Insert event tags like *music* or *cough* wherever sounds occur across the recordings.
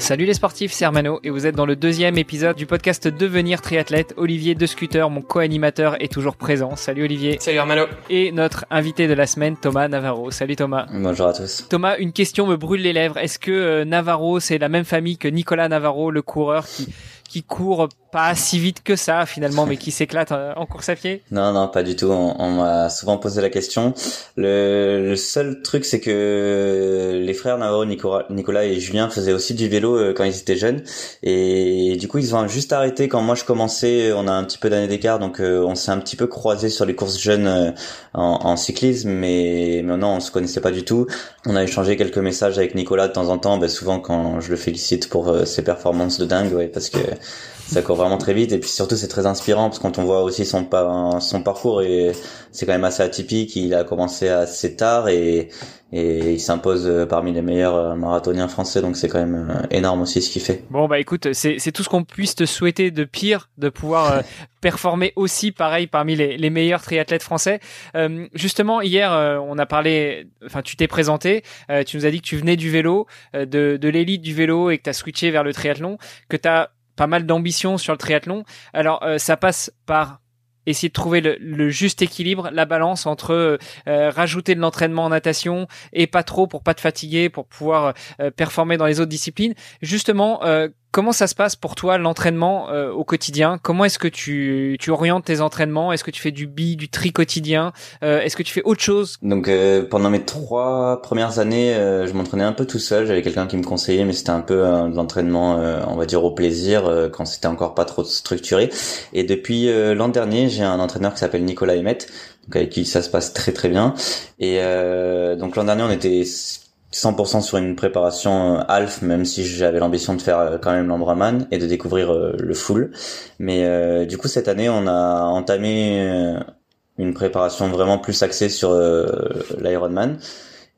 Salut les sportifs, c'est Hermano et vous êtes dans le deuxième épisode du podcast Devenir triathlète. Olivier de Scooter, mon co-animateur, est toujours présent. Salut Olivier. Salut Hermano. Et notre invité de la semaine, Thomas Navarro. Salut Thomas. Bonjour à tous. Thomas, une question me brûle les lèvres. Est-ce que euh, Navarro, c'est la même famille que Nicolas Navarro, le coureur qui qui court pas si vite que ça finalement, mais qui s'éclate euh, en course à pied? Non, non, pas du tout. On, m'a souvent posé la question. Le, seul truc, c'est que les frères Navarro, Nicolas, Nicolas et Julien faisaient aussi du vélo euh, quand ils étaient jeunes, et du coup ils ont juste arrêté quand moi je commençais. On a un petit peu d'années d'écart, donc euh, on s'est un petit peu croisé sur les courses jeunes en, en, cyclisme, mais maintenant on se connaissait pas du tout. On a échangé quelques messages avec Nicolas de temps en temps, ben, souvent quand je le félicite pour ses performances de dingue, ouais, parce que ça court vraiment très vite et puis surtout c'est très inspirant parce que quand on voit aussi son son parcours et c'est quand même assez atypique il a commencé assez tard et et il s'impose parmi les meilleurs marathoniens français donc c'est quand même euh, énorme aussi ce qu'il fait. Bon bah écoute c'est tout ce qu'on puisse te souhaiter de pire de pouvoir euh, *laughs* performer aussi pareil parmi les, les meilleurs triathlètes français. Euh, justement hier on a parlé enfin tu t'es présenté tu nous as dit que tu venais du vélo de de l'élite du vélo et que tu as switché vers le triathlon que tu as pas mal d'ambition sur le triathlon. Alors euh, ça passe par essayer de trouver le, juste équilibre, la balance entre euh, rajouter de l'entraînement en natation et pas trop pour pas te fatiguer, pour pouvoir euh, performer dans les autres disciplines. Justement, Comment ça se passe pour toi l'entraînement euh, au quotidien? Comment est-ce que tu, tu orientes tes entraînements? Est-ce que tu fais du bi, du tri quotidien? Euh, Est-ce que tu fais autre chose? Donc euh, pendant mes trois premières années, je m'entraînais un peu tout seul. J'avais quelqu'un qui me conseillait, mais c'était un peu de l'entraînement, on va dire au plaisir, quand c'était encore pas trop structuré. Et depuis l'an dernier, j'ai un entraîneur qui s'appelle Nicolas Emmett, donc avec qui ça se passe très très bien. Et donc l'an dernier, on était 100% sur une préparation euh, half, même si j'avais l'ambition de faire euh, quand même l'Ambraman et de découvrir euh, le full. Mais du coup, cette année, on a entamé une préparation vraiment plus axée sur l'Ironman.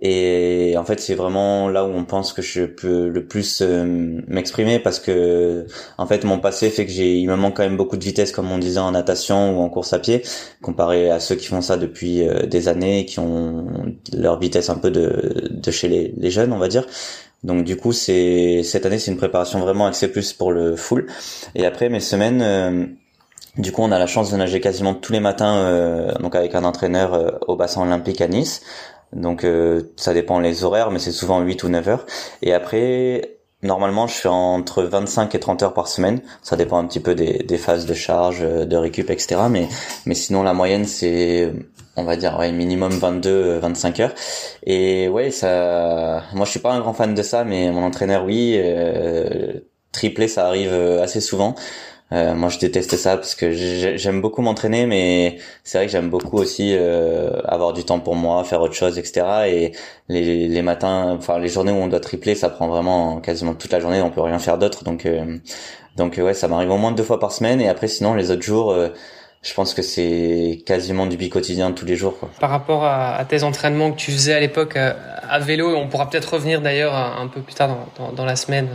Et en fait, c'est vraiment là où on pense que je peux le plus euh, m'exprimer parce que en fait, mon passé fait que j'ai il me manque quand même beaucoup de vitesse comme on disait en natation ou en course à pied comparé à ceux qui font ça depuis euh, des années qui ont leur vitesse un peu de de chez les, les jeunes, on va dire. Donc du coup, c'est cette année, c'est une préparation vraiment axée plus pour le full. Et après mes semaines euh, du coup, on a la chance de nager quasiment tous les matins, donc avec un entraîneur au bassin olympique à Nice. Donc euh, ça dépend les horaires, mais c'est souvent 8 ou 9 heures. Et après, normalement, je fais entre 25 et 30 heures par semaine. Ça dépend un petit peu des, phases de charge, euh, de récup, etc. Mais, mais sinon, la moyenne, c'est, on va dire, ouais, minimum 22, 25 heures. Et ouais, ça, moi, je suis pas un grand fan de ça, mais mon entraîneur, oui, euh, triplé, ça arrive assez souvent. Euh, moi, je déteste ça parce que j'aime beaucoup m'entraîner, mais c'est vrai que j'aime beaucoup aussi euh, avoir du temps pour moi, faire autre chose, etc. Et les, matins, enfin les journées où on doit tripler, ça prend vraiment quasiment toute la journée. On peut rien faire d'autre, donc euh, donc ouais, ça m'arrive au moins deux fois par semaine. Et après, sinon, les autres jours je pense que c'est quasiment du bi-quotidien tous les jours. Quoi. Par rapport à, tes entraînements que tu faisais à l'époque euh, à, vélo, on pourra peut-être revenir d'ailleurs un, peu plus tard dans, dans, la semaine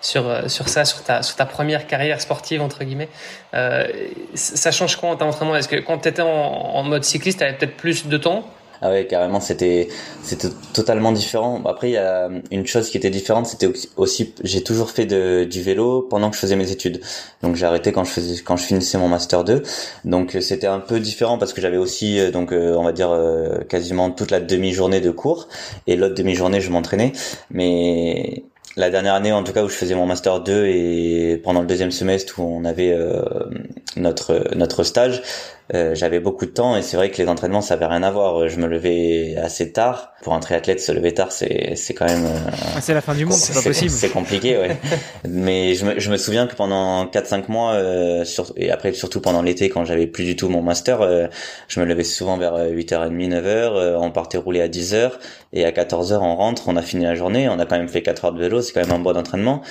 sur, euh, sur ça, sur ta, sur ta première carrière sportive, entre guillemets. Euh, ça change quoi en ton entraînement Est-ce que quand tu étais en, en, mode cycliste, tu avais peut-être plus de temps? Ah ouais, carrément, c'était c'était totalement différent. Après, il y a une chose qui était différente, c'était aussi j'ai toujours fait de, du vélo pendant que je faisais mes études. Donc j'ai arrêté quand je faisais quand je finissais mon master 2. Donc c'était un peu différent parce que j'avais aussi euh, donc euh, on va dire euh, quasiment toute la demi-journée de cours et l'autre demi-journée je m'entraînais. Mais la dernière année en tout cas où je faisais mon master 2 et pendant le deuxième semestre où on avait notre notre stage euh, j'avais beaucoup de temps et c'est vrai que les entraînements ça avait rien à voir. Je me levais assez tard. Pour un triathlète, se lever tard, c'est c'est quand même. Euh, ah, c'est la fin du monde, c'est pas possible. C'est compliqué, ouais. *laughs* Mais je me, je me souviens que pendant 4-5 mois, euh, sur, et après surtout pendant l'été quand j'avais plus du tout mon master, euh, je me levais souvent vers 8h30, 9h. on partait rouler à 10h et à 14h on rentre, on a fini la journée, on a quand même fait 4 heures de vélo, c'est quand même un bon entraînement.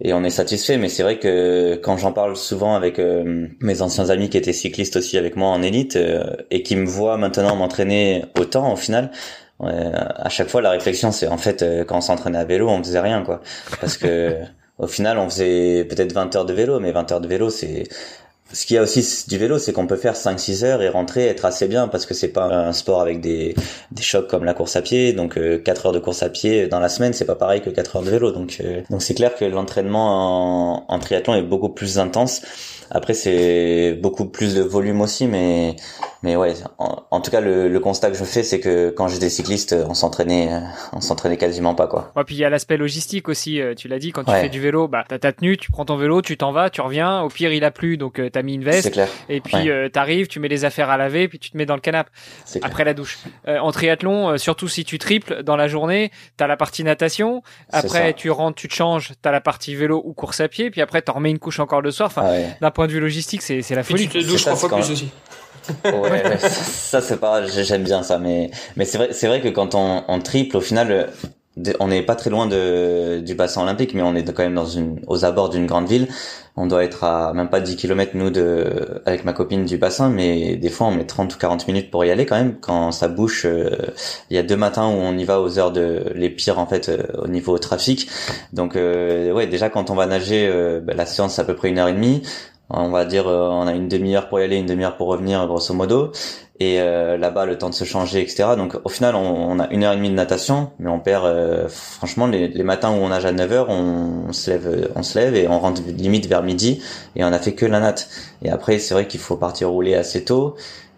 Et on est satisfait. Mais c'est vrai que quand j'en parle souvent avec euh, mes anciens amis qui étaient cyclistes aussi avec moi en élite euh, et qui me voient maintenant m'entraîner autant au final, à chaque fois la réflexion c'est en fait quand on s'entraînait à vélo on faisait rien quoi parce que *laughs* au final on faisait peut-être 20 heures de vélo mais 20 heures de vélo c'est ce qu'il y a aussi du vélo, c'est qu'on peut faire 5-6 heures et rentrer, être assez bien, parce que c'est pas un sport avec des, des chocs comme la course à pied. Donc 4 euh, heures de course à pied dans la semaine, c'est pas pareil que 4 heures de vélo. Donc euh, donc c'est clair que l'entraînement en, en triathlon est beaucoup plus intense. Après, c'est beaucoup plus de volume aussi, mais mais ouais, en, tout cas, le, le, constat que je fais, c'est que quand j'étais cycliste, on s'entraînait, euh, on s'entraînait quasiment pas, quoi. Ouais, puis il y a l'aspect logistique aussi. Euh, tu l'as dit, quand tu fais du vélo, bah t'as ta tenue, tu prends ton vélo, tu t'en vas, tu reviens. Au pire, il a plu, donc tu euh, t'as mis une veste. Clair. Et puis tu t'arrives, tu mets les affaires à laver, puis tu te mets dans le canapé après la douche. en triathlon, surtout si tu triples dans la journée, t'as la partie natation. Après, tu rentres, tu te changes, t'as la partie vélo ou course à pied, puis après t'en remets une couche encore le soir. Enfin, ah d'un point de vue logistique, c'est c'est la folie. tu te douches trois fois plus aussi ouais, ça, c'est pas, j'aime bien ça, mais mais c'est vrai, c'est vrai que quand on, on triple, au final, on n'est pas très loin de du bassin olympique, mais on est quand même dans une aux abords d'une grande ville. On doit être à même pas 10 km nous de avec ma copine du bassin, mais des fois on met 30 ou 40 minutes pour y aller quand même. Quand ça bouche, euh, il y a deux matins où on y va aux heures de les pires en fait euh, au niveau trafic. Donc euh, ouais, déjà quand on va nager, bah, la séance c'est à peu près une heure et demie on va dire euh, on a une demi-heure pour y aller, une demi-heure pour revenir grosso modo. Et euh, là-bas, le temps de se changer, etc. Donc au final, on, a une heure et demie de natation, mais on perd. Euh, franchement, les, matins où on nage à 9 heures, on, se lève, on se lève et on rentre limite vers midi et on a fait que la natte. Et après, c'est vrai qu'il faut partir rouler assez tôt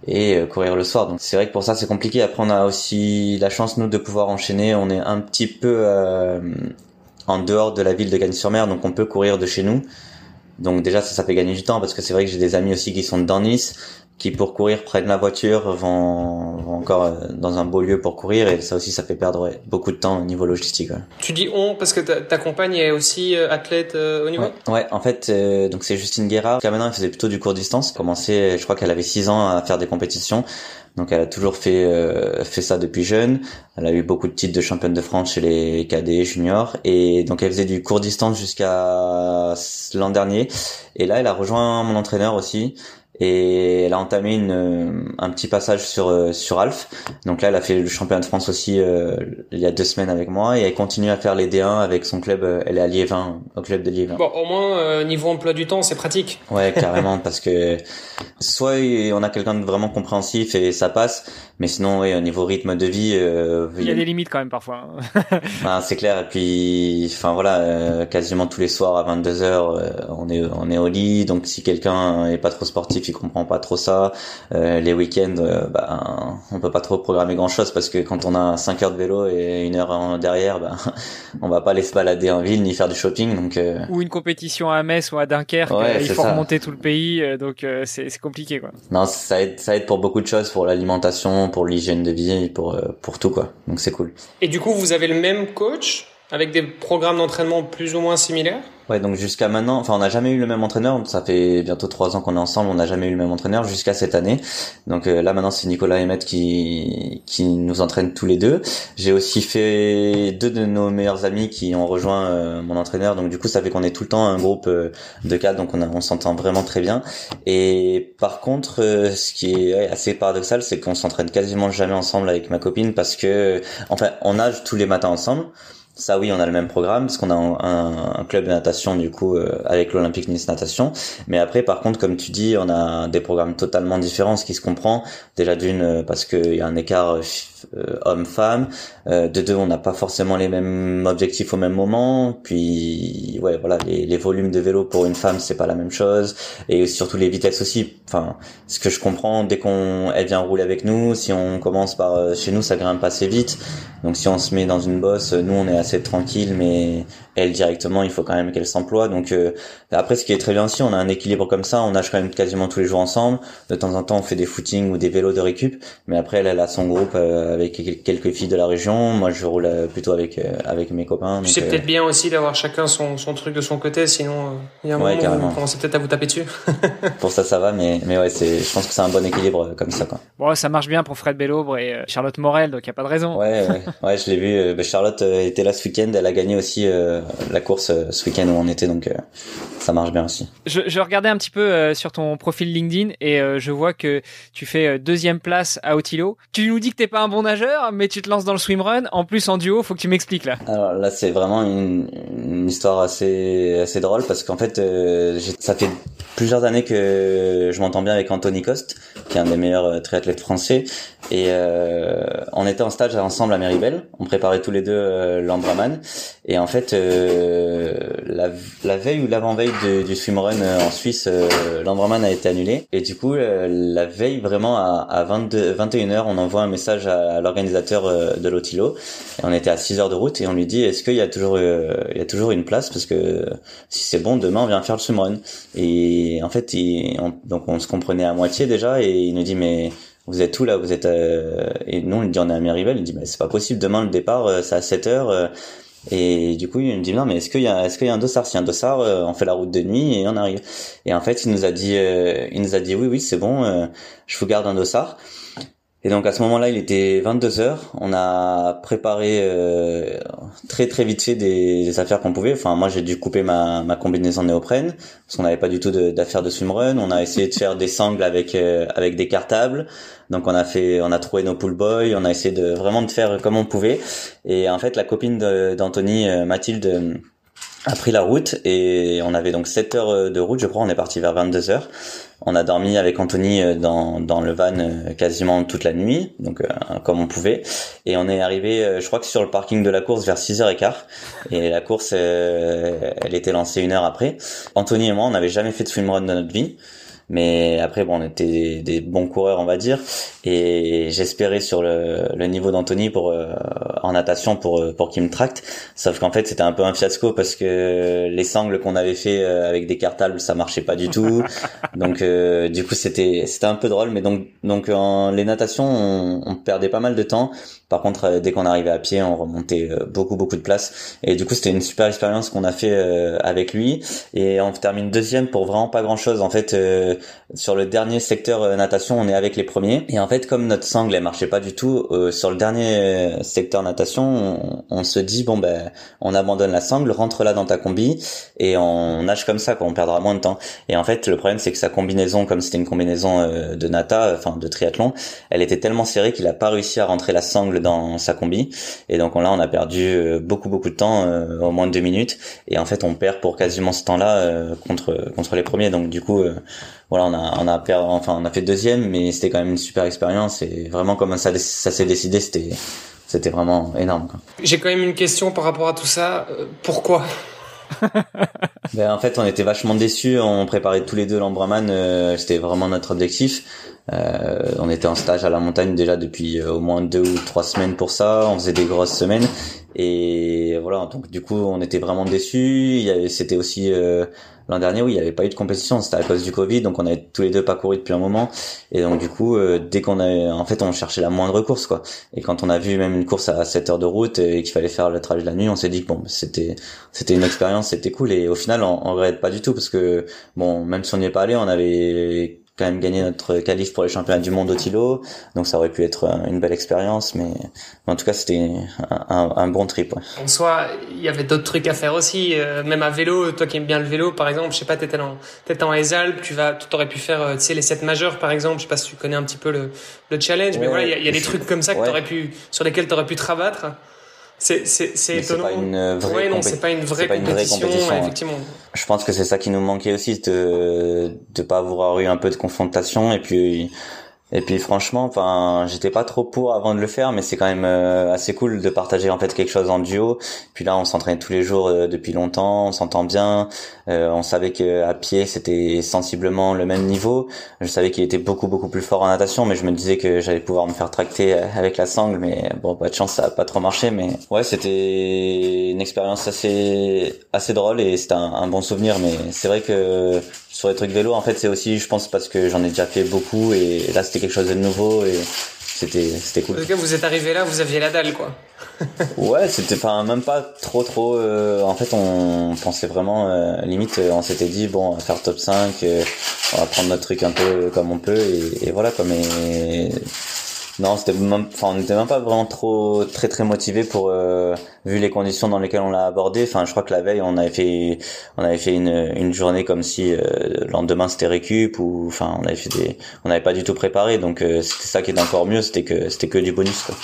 et courir le soir. Donc c'est vrai que pour ça c'est compliqué. Après, on a aussi la chance nous de pouvoir enchaîner. On est un petit peu en dehors de la ville de Cagnes-sur-Mer, donc on peut courir de chez nous. Donc déjà ça, ça fait gagner du temps parce que c'est vrai que j'ai des amis aussi qui sont dans Nice, qui pour courir prennent la voiture, vont, vont, encore euh, dans un beau lieu pour courir et ça aussi ça fait perdre beaucoup de temps au niveau logistique. Tu dis on parce que ta, ta compagne est aussi euh, athlète euh, au niveau? Ouais, en fait donc c'est Justine Guérard qui maintenant elle faisait plutôt du court distance. Commencé, je crois qu'elle avait 6 ans à faire des compétitions. Donc elle a toujours fait fait ça depuis jeune. Elle a eu beaucoup de titres de championne de France chez les cadets juniors et donc elle faisait du court distance jusqu'à l'an dernier. Et là elle a rejoint mon entraîneur aussi et elle a entamé une, un petit passage sur euh, sur Alf. Donc là, elle a fait le championnat de France aussi euh, il y a deux semaines avec moi et elle continue à faire les D1 avec son club. Euh, elle est à Liévin, au club de Liévin. Bon, au moins niveau emploi du temps, c'est pratique. Ouais, *laughs* carrément, parce que soit on a quelqu'un de vraiment compréhensif et ça passe, mais sinon, ouais, au niveau rythme de vie, il y a des limites quand même parfois. ben, *laughs* c'est clair. Et puis, enfin voilà, quasiment tous les soirs à 22 h on est on est au lit. Donc si quelqu'un est pas trop sportif qui comprend pas trop ça. Euh, les week-ends, euh, bah, on peut pas trop programmer grand-chose parce que quand on a 5 heures de vélo et une heure derrière, bah, *laughs* on va pas aller se balader en ville ni faire du shopping. Donc euh, ou une compétition à Metz ou à Dunkerque, il faut remonter tout le pays, donc c'est compliqué quoi. Non, ça aide, ça aide pour beaucoup de choses, pour l'alimentation, pour l'hygiène de vie, pour pour tout quoi. Donc c'est cool. Et du coup, vous avez le même coach? Avec des programmes d'entraînement plus ou moins similaires Ouais, donc jusqu'à maintenant, enfin on n'a jamais eu le même entraîneur. Ça fait bientôt trois ans qu'on est ensemble, on n'a jamais eu le même entraîneur jusqu'à cette année. Donc euh, là maintenant c'est Nicolas Emmett qui qui nous entraîne tous les deux. J'ai aussi fait deux de nos meilleurs amis qui ont rejoint euh, mon entraîneur. Donc du coup ça fait qu'on est tout le temps un groupe euh, de quatre, donc on, on s'entend vraiment très bien. Et par contre, ce qui est assez paradoxal, c'est qu'on s'entraîne quasiment jamais ensemble avec ma copine parce que enfin on nage tous les matins ensemble. Ça oui, on a le même programme parce qu'on a un, club de natation du coup euh, avec l'Olympique Nice Natation. Mais après, par contre, comme tu dis, on a des programmes totalement différents, ce qui se comprend. Déjà d'une euh, parce qu'il y a un écart euh, homme-femme. de deux, on n'a pas forcément les mêmes objectifs au même moment. Puis ouais, voilà, les, les volumes de vélo pour une femme, c'est pas la même chose. Et surtout les vitesses aussi. Enfin, ce que je comprends, dès qu'on elle vient rouler avec nous, si on commence par chez nous, ça grimpe assez vite. Donc si on se met dans une bosse, nous on est assez tranquille, mais elle directement, il faut quand même qu'elle s'emploie. Donc euh, après, ce qui est très bien aussi, on a un équilibre comme ça. On nage quand même quasiment tous les jours ensemble. De temps en temps, on fait des footings ou des vélos de récup. Mais après, elle, elle a son groupe euh, avec quelques filles de la région. Moi, je roule euh, plutôt avec avec mes copains. C'est peut-être bien aussi d'avoir chacun son, son truc de son côté. Sinon, il y a un moment où vous commencez peut-être à vous taper dessus. *laughs* pour ça, ça va. Mais mais ouais, c'est. Je pense que c'est un bon équilibre comme ça. Quoi. Bon, ça marche bien pour Fred Bellobre et Charlotte Morel, donc il y a pas de raison. Ouais, ouais, ouais je l'ai vu. Bah, Charlotte était là là ce week-end. Elle a gagné aussi la course ce week-end où on était, donc ça marche bien aussi. Je, je regardais un petit peu sur ton profil LinkedIn et je vois que tu fais deuxième place à Otilo. Tu nous dis que t'es pas un bon nageur, mais tu te lances dans le swimrun. En plus en duo, faut que tu m'expliques là. Alors là, c'est vraiment une, une, histoire assez assez drôle parce qu'en fait, ça fait plusieurs années que je m'entends bien avec Anthony Coste, qui est un des meilleurs euh, triathlètes français. Et euh, on était en stage ensemble à Méribel. On préparait tous les deux euh, Et en fait, euh, la, la, veille ou l'avant-veille du, du swimrun en Suisse, l'Ambraman a été annulé. Et du coup, la veille, vraiment à, à 22, 21h, on envoie un message à, l'organisateur de l'Otilo. Et on était à 6 heures de route et on lui dit est-ce qu'il y a toujours il y a toujours une place? Parce que si c'est bon, demain on vient faire le swimrun. Et en fait, il, donc on se comprenait à moitié déjà et il nous dit mais vous êtes où là? Vous êtes euh... et nous on lui dit on est à Merivel. Il dit mais c'est pas possible. Demain le départ euh, c'est à 7 heures. Euh. et du coup il me dit non mais est-ce qu'il y a est-ce qu'il y a un dossard? Si un dossard, euh, on fait la route de nuit et on arrive. Et en fait il nous a dit il nous a dit oui oui c'est bon, je vous garde un dossard. Et donc à ce moment-là, il était 22 heures. On a préparé euh, très très vite fait des, affaires qu'on pouvait. Enfin, moi j'ai dû couper ma, ma combinaison néoprène parce qu'on n'avait pas du tout d'affaires de, de swimrun. On a essayé de faire des sangles avec euh, avec des cartables. Donc on a fait, on a trouvé nos pool boys. On a essayé de vraiment de faire comme on pouvait. Et en fait, la copine d'Anthony, euh, Mathilde a pris la route et on avait donc 7 heures de route, je crois. On est parti vers 22 heures. On a dormi avec Anthony euh, dans, dans le van euh, quasiment toute la nuit, donc euh, comme on pouvait. Et on est arrivé, je crois que sur le parking de la course vers 6h15. Et la course, elle était lancée une heure après. Anthony et moi, on n'avait jamais fait de swimrun dans notre vie. Mais après, bon, on était des, bons coureurs, on va dire, et j'espérais sur le, le niveau d'Anthony pour euh, en natation pour pour qu'il me tracte. Sauf qu'en fait, c'était un peu un fiasco parce que les sangles qu'on avait fait euh, avec des cartables, ça marchait pas du tout. *laughs* donc, euh, du coup, c'était c'était un peu drôle. Mais donc donc en les natations, on, on perdait pas mal de temps. Par contre, euh, dès qu'on arrivait à pied, on remontait euh, beaucoup beaucoup de place. Et du coup, c'était une super expérience qu'on a fait euh, avec lui. Et on termine deuxième pour vraiment pas grand chose. En fait, sur le dernier secteur natation, on est avec les premiers. Et en fait, comme notre sangle elle marchait pas du tout, sur le dernier secteur natation, on, se dit bon ben, on abandonne la sangle, rentre là dans ta combi et on nage comme ça, quoi. On perdra moins de temps. Et en fait, le problème c'est que sa combinaison, comme c'était une combinaison de nata, enfin de triathlon, elle était tellement serrée qu'il a pas réussi à rentrer la sangle dans sa combi. Et donc là, on a perdu euh, beaucoup beaucoup de temps, euh, au moins de deux minutes. Et en fait, on perd pour quasiment ce temps-là euh, contre contre les premiers. Donc du coup, voilà, on a on a perdu, enfin on a fait deuxième, mais c'était quand même une super expérience. Et vraiment, comme ça ça s'est décidé, c'était c'était vraiment énorme. J'ai quand même une question par rapport à tout ça. pourquoi? *laughs* Ben, en fait, on était vachement déçus. On préparait tous les deux l'Ambraman. C'était vraiment notre objectif. Euh, on était en stage à la montagne déjà depuis euh, au moins deux ou trois semaines pour ça. On faisait des grosses semaines et voilà. Donc du coup, on était vraiment déçus. C'était aussi euh, l'an dernier où il n'y avait pas eu de compétition. C'était à cause du Covid, donc on avait tous les deux pas couru depuis un moment. Et donc du coup, dès qu'on a, en fait, on cherchait la moindre course quoi. Et quand on a vu même une course à 7 heures de route et qu'il fallait faire le trajet de la nuit, on s'est dit bon, c'était c'était une expérience, c'était cool. Et au final, on, on regrette pas du tout parce que bon, même si on n'y est pas allé, on avait quand même gagné notre qualif pour les championnats du monde au Tilo, donc ça aurait pu être une belle expérience, mais en tout cas c'était un, un, bon trip. Ouais. En soi, il y avait d'autres trucs à faire aussi, euh, même à vélo. Toi qui aimes bien le vélo, par exemple, je sais pas, t'étais dans t'étais en Alpes, tu vas, tu aurais pu faire, euh, tu sais, les 7 majeurs, par exemple. Je sais pas si tu connais un petit peu le, le challenge, mais voilà, il y a, y a, des trucs comme ça que ouais. t'aurais pu, sur lesquels t'aurais pu te rabattre. C'est c'est étonnant. C'est pas une vraie, ouais, non, c'est pas une vraie compétition, une vraie compétition effectivement. Je pense que c'est ça qui nous manquait aussi de de pas avoir eu un peu de confrontation et puis et puis franchement, enfin, j'étais pas trop pour avant de le faire, mais c'est quand même euh, assez cool de partager en fait quelque chose en duo. Puis là, on s'entraîne tous les jours euh, depuis longtemps, on s'entend bien. Euh, on savait que à pied c'était sensiblement le même niveau. Je savais qu'il était beaucoup beaucoup plus fort en natation, mais je me disais que j'allais pouvoir me faire tracter avec la sangle. Mais bon, pas de chance, ça a pas trop marché. Mais ouais, c'était une expérience assez assez drôle et c'était un, un bon souvenir. Mais c'est vrai que sur les trucs vélo, en fait, c'est aussi, je pense, parce que j'en ai déjà fait beaucoup et là, c'était quelque chose de nouveau et c'était, c'était cool. En tout cas, vous êtes arrivé là, vous aviez la dalle, quoi. *laughs* ouais, c'était pas même pas trop, trop. Euh, en fait, on pensait vraiment, euh, limite, on s'était dit, bon, on va faire top 5, euh, on va prendre notre truc un peu comme on peut et, et voilà, quoi. Mais Non, c'était enfin, on n'était même pas vraiment trop très très motivé pour euh, vu les conditions dans lesquelles on l'a abordé. Enfin, je crois que la veille, on avait fait on avait fait une, une journée comme si euh, le lendemain c'était récup ou enfin on avait fait des on n'avait pas du tout préparé. Donc c'était ça qui était encore mieux, c'était que c'était que du bonus quoi.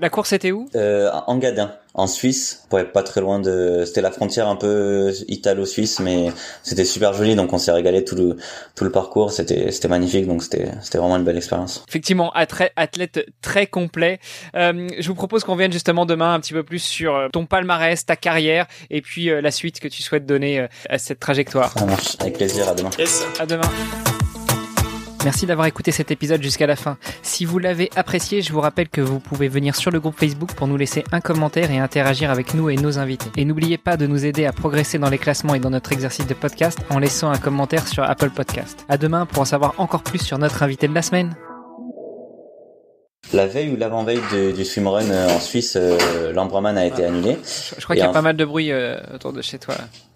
La course était où? Euh, En Gadin, en Suisse, être pas très loin de. C'était la frontière un peu italo-suisse, mais c'était super joli, donc on s'est régalé tout le tout le parcours. C'était c'était magnifique, donc c'était c'était vraiment une belle expérience. Effectivement, athlète très complet. Euh, je vous propose qu'on vienne justement demain un petit peu plus sur euh, ton palmarès, ta carrière, et puis euh, la suite que tu souhaites donner euh, à cette trajectoire. Ça marche, avec plaisir. À demain. Yes. À demain. Merci d'avoir écouté cet épisode jusqu'à la fin. Si vous l'avez apprécié, je vous rappelle que vous pouvez venir sur le groupe Facebook pour nous laisser un commentaire et interagir avec nous et nos invités. Et n'oubliez pas de nous aider à progresser dans les classements et dans notre exercice de podcast en laissant un commentaire sur Apple Podcast. À demain pour en savoir encore plus sur notre invité de la semaine. La veille ou l'avant-veille du swimrun euh, en Suisse, euh, a été annulé. Je, crois qu'il y a pas mal de bruit euh, autour de chez toi.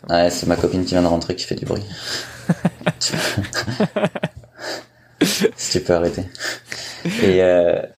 Ouais, c'est ma copine qui vient de rentrer qui fait du bruit. *laughs* *laughs* *laughs* si tu peux arrêter. Et, euh,